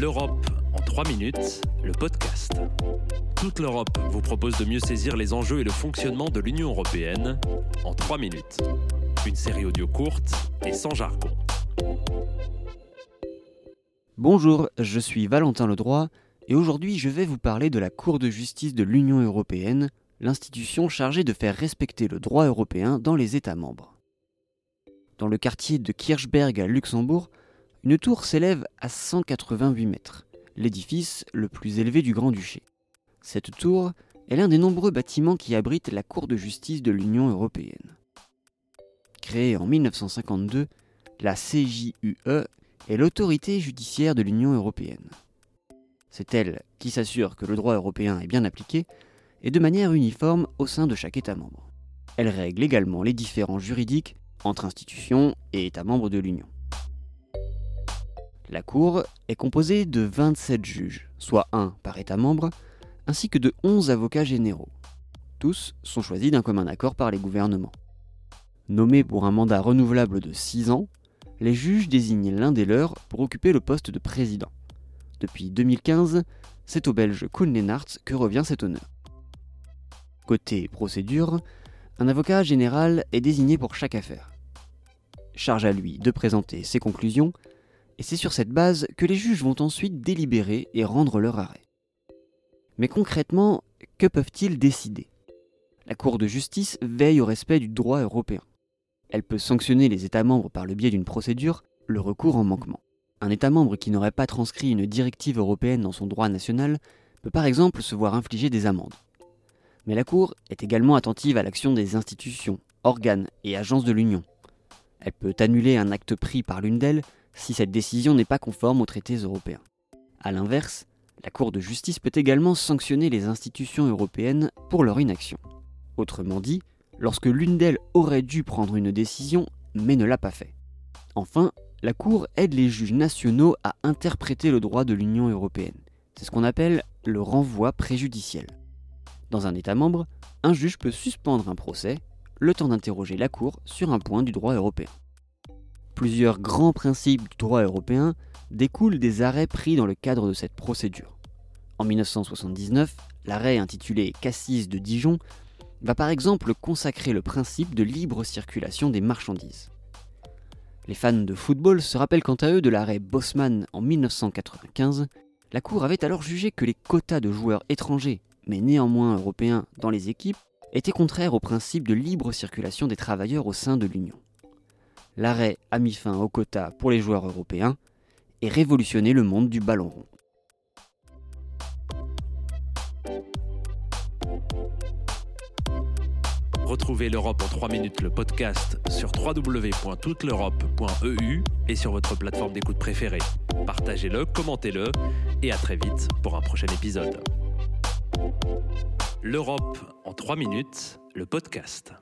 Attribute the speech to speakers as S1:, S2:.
S1: L'Europe en 3 minutes, le podcast. Toute l'Europe vous propose de mieux saisir les enjeux et le fonctionnement de l'Union européenne en 3 minutes. Une série audio courte et sans jargon.
S2: Bonjour, je suis Valentin Ledroit et aujourd'hui je vais vous parler de la Cour de justice de l'Union européenne, l'institution chargée de faire respecter le droit européen dans les États membres. Dans le quartier de Kirchberg à Luxembourg, une tour s'élève à 188 mètres, l'édifice le plus élevé du Grand-Duché. Cette tour est l'un des nombreux bâtiments qui abritent la Cour de justice de l'Union européenne. Créée en 1952, la CJUE est l'autorité judiciaire de l'Union européenne. C'est elle qui s'assure que le droit européen est bien appliqué et de manière uniforme au sein de chaque État membre. Elle règle également les différences juridiques entre institutions et États membres de l'Union. La Cour est composée de 27 juges, soit un par État membre, ainsi que de 11 avocats généraux. Tous sont choisis d'un commun accord par les gouvernements. Nommés pour un mandat renouvelable de 6 ans, les juges désignent l'un des leurs pour occuper le poste de président. Depuis 2015, c'est au Belge Koen Lennart que revient cet honneur. Côté procédure, un avocat général est désigné pour chaque affaire. Charge à lui de présenter ses conclusions et c'est sur cette base que les juges vont ensuite délibérer et rendre leur arrêt. Mais concrètement, que peuvent-ils décider? La Cour de justice veille au respect du droit européen. Elle peut sanctionner les États membres par le biais d'une procédure, le recours en manquement. Un État membre qui n'aurait pas transcrit une directive européenne dans son droit national peut par exemple se voir infliger des amendes. Mais la Cour est également attentive à l'action des institutions, organes et agences de l'Union. Elle peut annuler un acte pris par l'une d'elles si cette décision n'est pas conforme aux traités européens. A l'inverse, la Cour de justice peut également sanctionner les institutions européennes pour leur inaction. Autrement dit, lorsque l'une d'elles aurait dû prendre une décision mais ne l'a pas fait. Enfin, la Cour aide les juges nationaux à interpréter le droit de l'Union européenne. C'est ce qu'on appelle le renvoi préjudiciel. Dans un État membre, un juge peut suspendre un procès, le temps d'interroger la Cour sur un point du droit européen. Plusieurs grands principes du droit européen découlent des arrêts pris dans le cadre de cette procédure. En 1979, l'arrêt intitulé Cassis de Dijon va par exemple consacrer le principe de libre circulation des marchandises. Les fans de football se rappellent quant à eux de l'arrêt Bosman en 1995. La Cour avait alors jugé que les quotas de joueurs étrangers, mais néanmoins européens, dans les équipes, étaient contraires au principe de libre circulation des travailleurs au sein de l'Union l'arrêt a mis fin aux quotas pour les joueurs européens et révolutionné le monde du ballon rond.
S1: Retrouvez l'Europe en 3 minutes, le podcast sur www.touteleurope.eu et sur votre plateforme d'écoute préférée. Partagez-le, commentez-le et à très vite pour un prochain épisode. L'Europe en 3 minutes, le podcast.